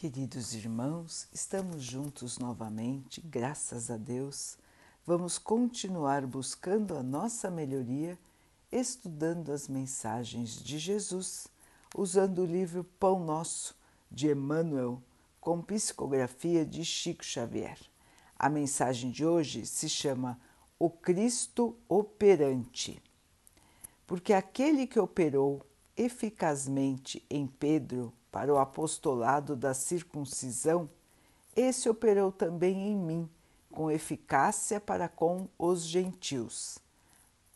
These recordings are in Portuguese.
Queridos irmãos, estamos juntos novamente, graças a Deus. Vamos continuar buscando a nossa melhoria, estudando as mensagens de Jesus, usando o livro Pão Nosso, de Emmanuel, com psicografia de Chico Xavier. A mensagem de hoje se chama O Cristo Operante. Porque aquele que operou eficazmente em Pedro, para o apostolado da circuncisão, esse operou também em mim, com eficácia para com os gentios.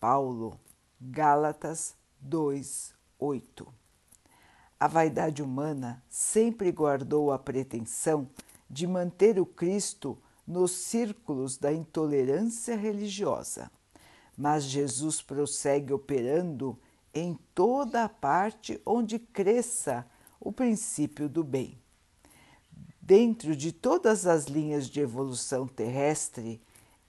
Paulo, Gálatas 2, 8. A vaidade humana sempre guardou a pretensão de manter o Cristo nos círculos da intolerância religiosa. Mas Jesus prossegue operando em toda a parte onde cresça o princípio do bem. Dentro de todas as linhas de evolução terrestre,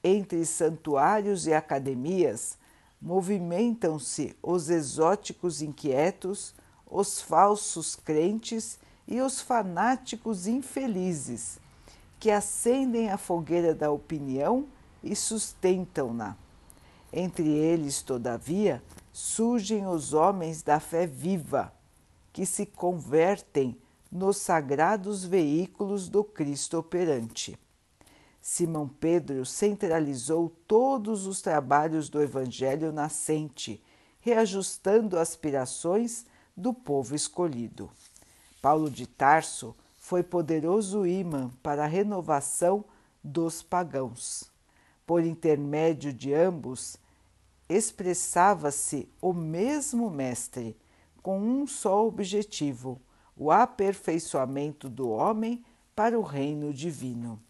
entre santuários e academias, movimentam-se os exóticos inquietos, os falsos crentes e os fanáticos infelizes, que acendem a fogueira da opinião e sustentam-na. Entre eles, todavia, surgem os homens da fé viva que se convertem nos sagrados veículos do Cristo operante. Simão Pedro centralizou todos os trabalhos do Evangelho nascente, reajustando aspirações do povo escolhido. Paulo de Tarso foi poderoso imã para a renovação dos pagãos. Por intermédio de ambos, expressava-se o mesmo Mestre, com um só objetivo: o aperfeiçoamento do homem para o reino divino.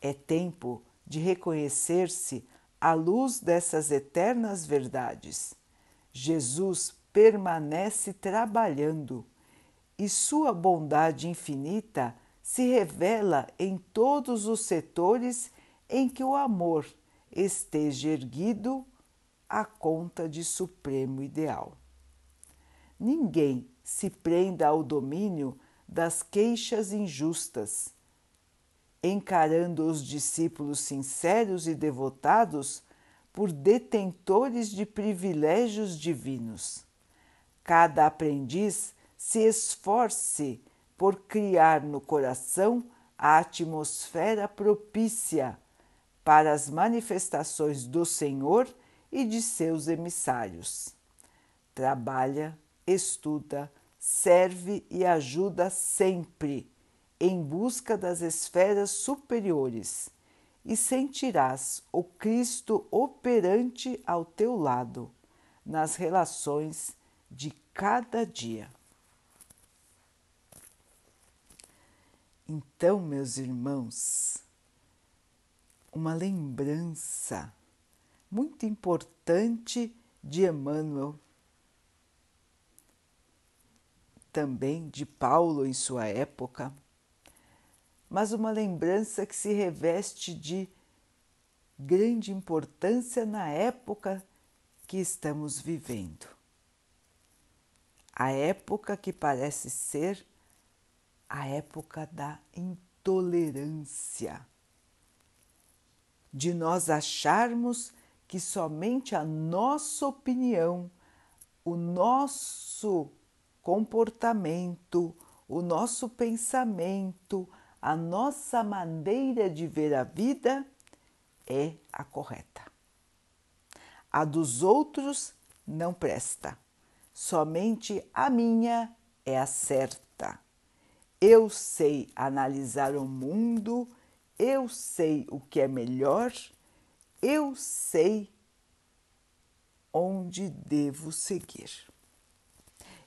É tempo de reconhecer-se à luz dessas eternas verdades. Jesus permanece trabalhando e sua bondade infinita se revela em todos os setores em que o amor esteja erguido à conta de supremo ideal ninguém se prenda ao domínio das queixas injustas, encarando os discípulos sinceros e devotados por detentores de privilégios divinos. Cada aprendiz se esforce por criar no coração a atmosfera propícia para as manifestações do Senhor e de seus emissários. Trabalha estuda, serve e ajuda sempre em busca das esferas superiores e sentirás o Cristo operante ao teu lado nas relações de cada dia. Então, meus irmãos, uma lembrança muito importante de Emmanuel também de Paulo em sua época, mas uma lembrança que se reveste de grande importância na época que estamos vivendo. A época que parece ser a época da intolerância, de nós acharmos que somente a nossa opinião, o nosso comportamento, o nosso pensamento, a nossa maneira de ver a vida é a correta. A dos outros não presta, somente a minha é a certa. Eu sei analisar o mundo, eu sei o que é melhor, eu sei onde devo seguir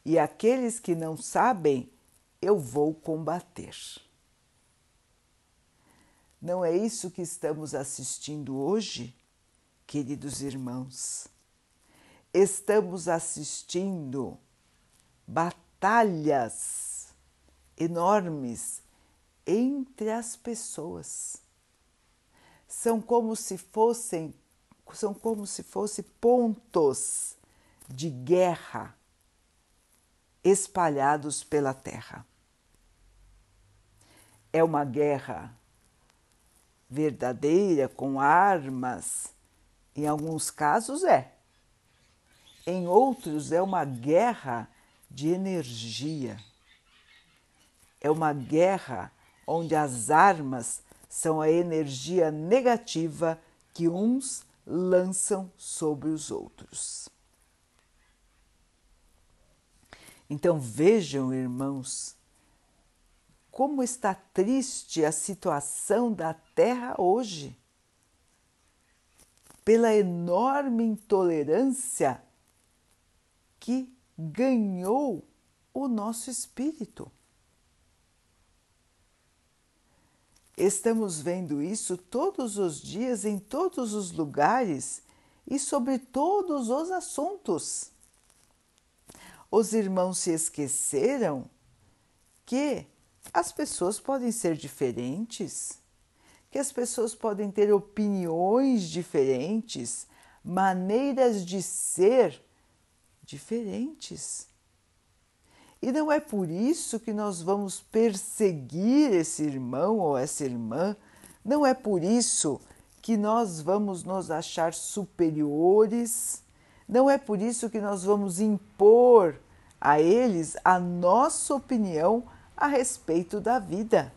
e aqueles que não sabem, eu vou combater. Não é isso que estamos assistindo hoje, queridos irmãos? Estamos assistindo batalhas enormes entre as pessoas. São como se fossem são como se fossem pontos de guerra espalhados pela terra. é uma guerra verdadeira, com armas? Em alguns casos é. Em outros, é uma guerra de energia. É uma guerra onde as armas são a energia negativa que uns lançam sobre os outros. Então vejam, irmãos, como está triste a situação da Terra hoje, pela enorme intolerância que ganhou o nosso espírito. Estamos vendo isso todos os dias, em todos os lugares e sobre todos os assuntos. Os irmãos se esqueceram que as pessoas podem ser diferentes, que as pessoas podem ter opiniões diferentes, maneiras de ser diferentes. E não é por isso que nós vamos perseguir esse irmão ou essa irmã, não é por isso que nós vamos nos achar superiores não é por isso que nós vamos impor a eles a nossa opinião a respeito da vida.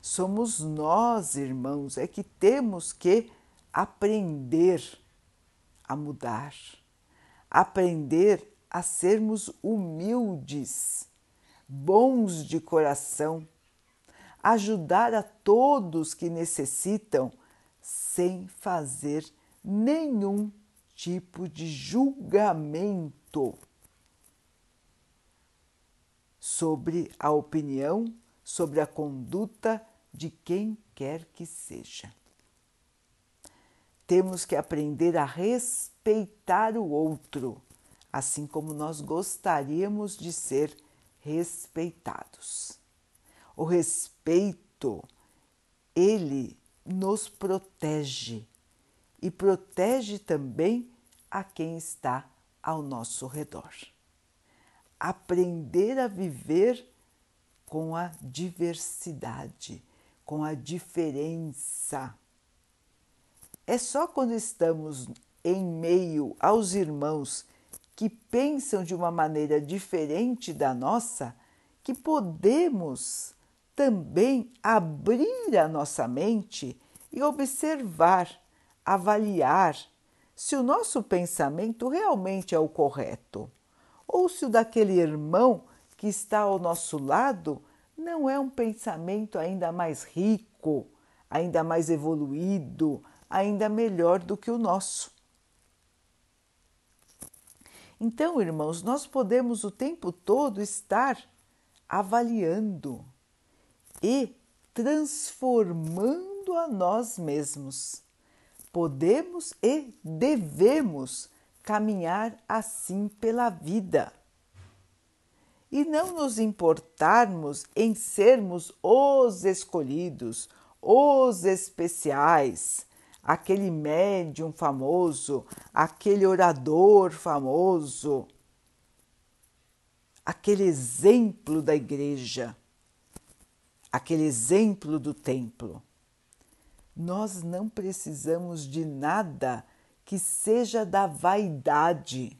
Somos nós, irmãos, é que temos que aprender a mudar, aprender a sermos humildes, bons de coração, ajudar a todos que necessitam sem fazer nenhum tipo de julgamento sobre a opinião, sobre a conduta de quem quer que seja. Temos que aprender a respeitar o outro, assim como nós gostaríamos de ser respeitados. O respeito, ele nos protege e protege também a quem está ao nosso redor. Aprender a viver com a diversidade, com a diferença. É só quando estamos em meio aos irmãos que pensam de uma maneira diferente da nossa que podemos também abrir a nossa mente e observar, avaliar se o nosso pensamento realmente é o correto ou se o daquele irmão que está ao nosso lado não é um pensamento ainda mais rico, ainda mais evoluído, ainda melhor do que o nosso. Então, irmãos, nós podemos o tempo todo estar avaliando, e transformando a nós mesmos. Podemos e devemos caminhar assim pela vida e não nos importarmos em sermos os escolhidos, os especiais, aquele médium famoso, aquele orador famoso, aquele exemplo da igreja aquele exemplo do templo. Nós não precisamos de nada que seja da vaidade.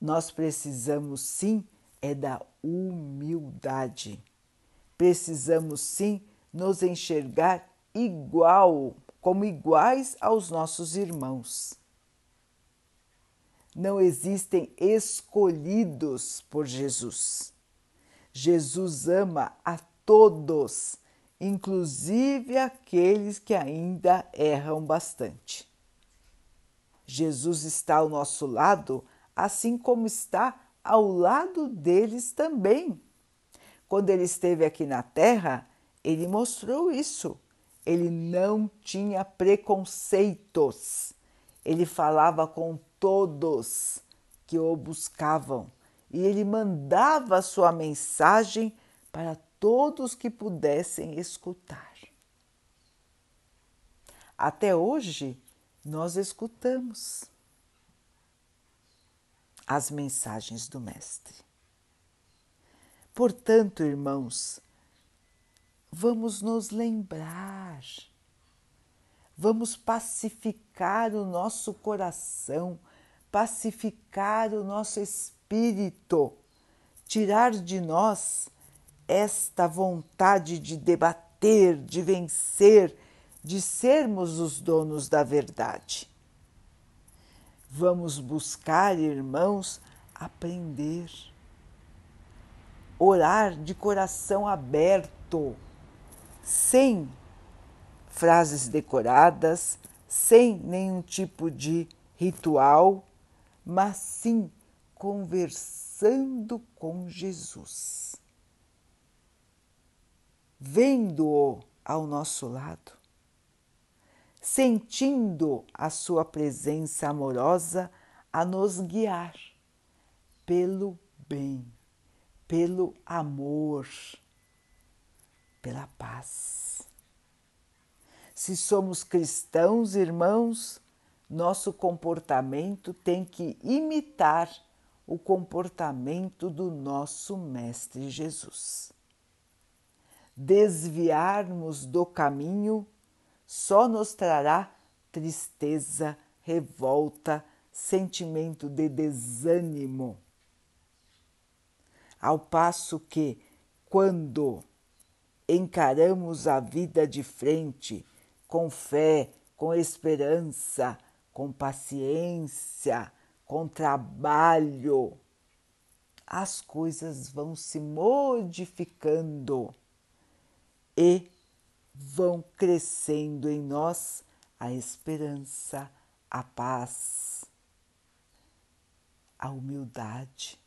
Nós precisamos sim é da humildade. Precisamos sim nos enxergar igual, como iguais aos nossos irmãos. Não existem escolhidos por Jesus. Jesus ama a todos, inclusive aqueles que ainda erram bastante. Jesus está ao nosso lado, assim como está ao lado deles também. Quando ele esteve aqui na Terra, ele mostrou isso. Ele não tinha preconceitos. Ele falava com todos que o buscavam e ele mandava sua mensagem para todos que pudessem escutar. Até hoje, nós escutamos as mensagens do Mestre. Portanto, irmãos, vamos nos lembrar, vamos pacificar o nosso coração, pacificar o nosso espírito, tirar de nós esta vontade de debater, de vencer, de sermos os donos da verdade. Vamos buscar, irmãos, aprender, orar de coração aberto, sem frases decoradas, sem nenhum tipo de ritual, mas sim conversando com Jesus, vendo-o ao nosso lado, sentindo a sua presença amorosa a nos guiar pelo bem, pelo amor, pela paz. Se somos cristãos, irmãos, nosso comportamento tem que imitar o comportamento do nosso Mestre Jesus. Desviarmos do caminho só nos trará tristeza, revolta, sentimento de desânimo. Ao passo que, quando encaramos a vida de frente, com fé, com esperança, com paciência, com trabalho, as coisas vão se modificando e vão crescendo em nós a esperança, a paz, a humildade,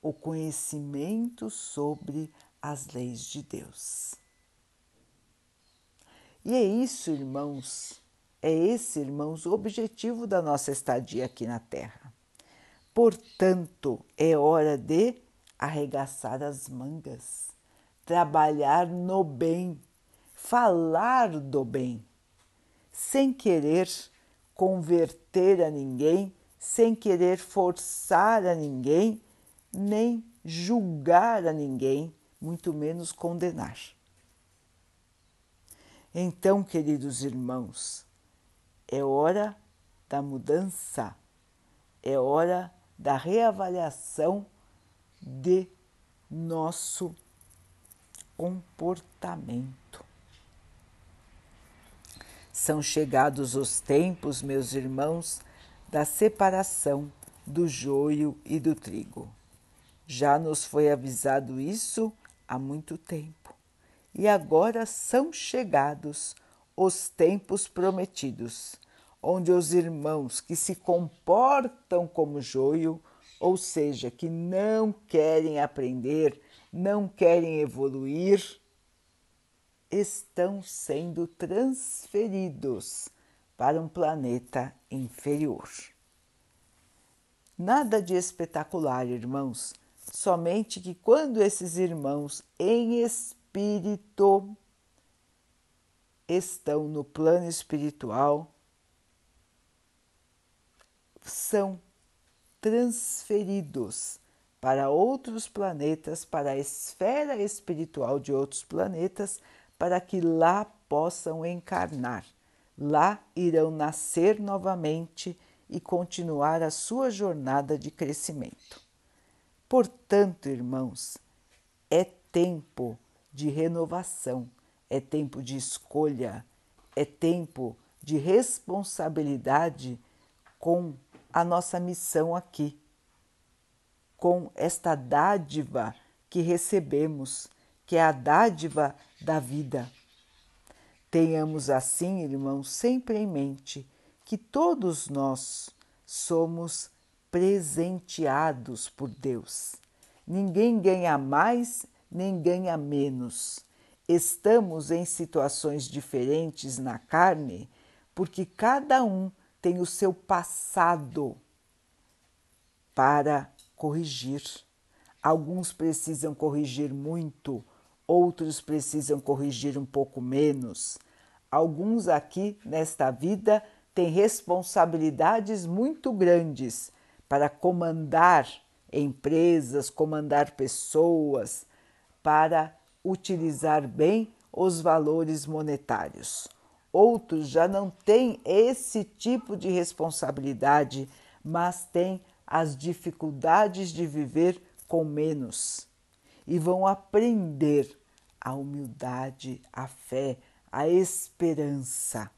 o conhecimento sobre as leis de Deus. E é isso, irmãos, é esse, irmãos, o objetivo da nossa estadia aqui na Terra. Portanto, é hora de arregaçar as mangas trabalhar no bem, falar do bem, sem querer converter a ninguém, sem querer forçar a ninguém, nem julgar a ninguém, muito menos condenar. Então, queridos irmãos, é hora da mudança, é hora da reavaliação de nosso comportamento. São chegados os tempos, meus irmãos, da separação do joio e do trigo. Já nos foi avisado isso há muito tempo. E agora são chegados os tempos prometidos, onde os irmãos que se comportam como joio, ou seja, que não querem aprender, não querem evoluir, estão sendo transferidos para um planeta inferior. Nada de espetacular, irmãos, somente que quando esses irmãos em espírito estão no plano espiritual, são transferidos para outros planetas, para a esfera espiritual de outros planetas, para que lá possam encarnar. Lá irão nascer novamente e continuar a sua jornada de crescimento. Portanto, irmãos, é tempo de renovação, é tempo de escolha, é tempo de responsabilidade com a nossa missão aqui com esta dádiva que recebemos, que é a dádiva da vida. Tenhamos assim, irmãos, sempre em mente que todos nós somos presenteados por Deus. Ninguém ganha mais nem ganha menos. Estamos em situações diferentes na carne porque cada um tem o seu passado para corrigir. Alguns precisam corrigir muito, outros precisam corrigir um pouco menos. Alguns aqui nesta vida têm responsabilidades muito grandes para comandar empresas, comandar pessoas, para utilizar bem os valores monetários. Outros já não têm esse tipo de responsabilidade, mas têm as dificuldades de viver com menos e vão aprender a humildade, a fé, a esperança.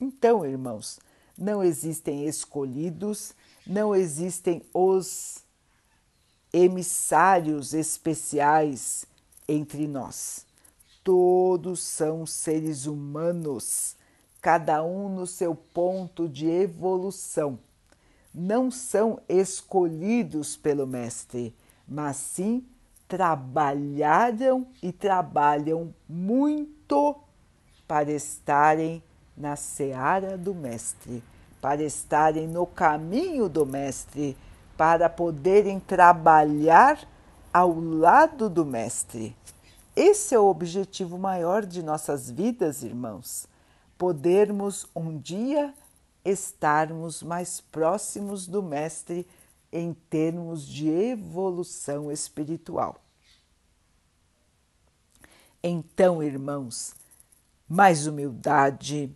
Então, irmãos, não existem escolhidos, não existem os emissários especiais entre nós. Todos são seres humanos, cada um no seu ponto de evolução. Não são escolhidos pelo Mestre, mas sim trabalharam e trabalham muito para estarem na seara do Mestre, para estarem no caminho do Mestre, para poderem trabalhar ao lado do Mestre. Esse é o objetivo maior de nossas vidas, irmãos. Podermos um dia estarmos mais próximos do Mestre em termos de evolução espiritual. Então, irmãos, mais humildade,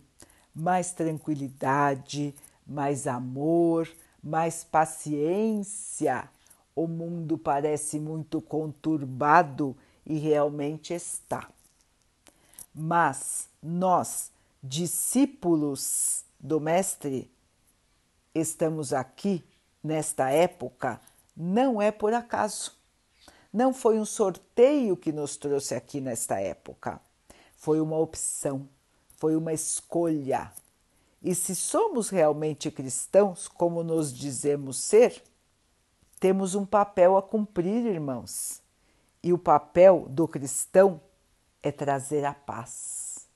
mais tranquilidade, mais amor, mais paciência. O mundo parece muito conturbado e realmente está. Mas nós, discípulos do Mestre, estamos aqui nesta época não é por acaso. Não foi um sorteio que nos trouxe aqui nesta época. Foi uma opção, foi uma escolha. E se somos realmente cristãos, como nos dizemos ser, temos um papel a cumprir, irmãos. E o papel do cristão é trazer a paz,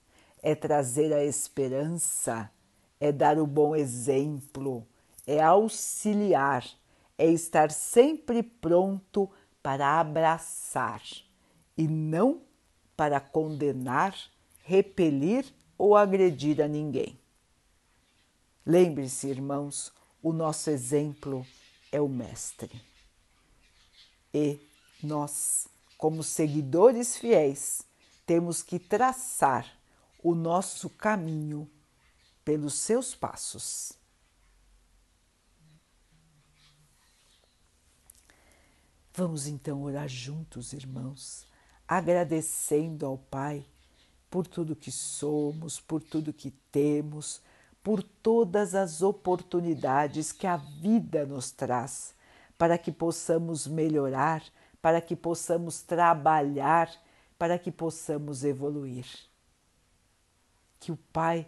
é trazer a esperança, é dar o bom exemplo, é auxiliar, é estar sempre pronto para abraçar e não para condenar, repelir ou agredir a ninguém. Lembre-se, irmãos, o nosso exemplo é o Mestre. E nós, como seguidores fiéis, temos que traçar o nosso caminho pelos seus passos. Vamos então orar juntos, irmãos, agradecendo ao Pai por tudo que somos, por tudo que temos, por todas as oportunidades que a vida nos traz, para que possamos melhorar, para que possamos trabalhar, para que possamos evoluir. Que o Pai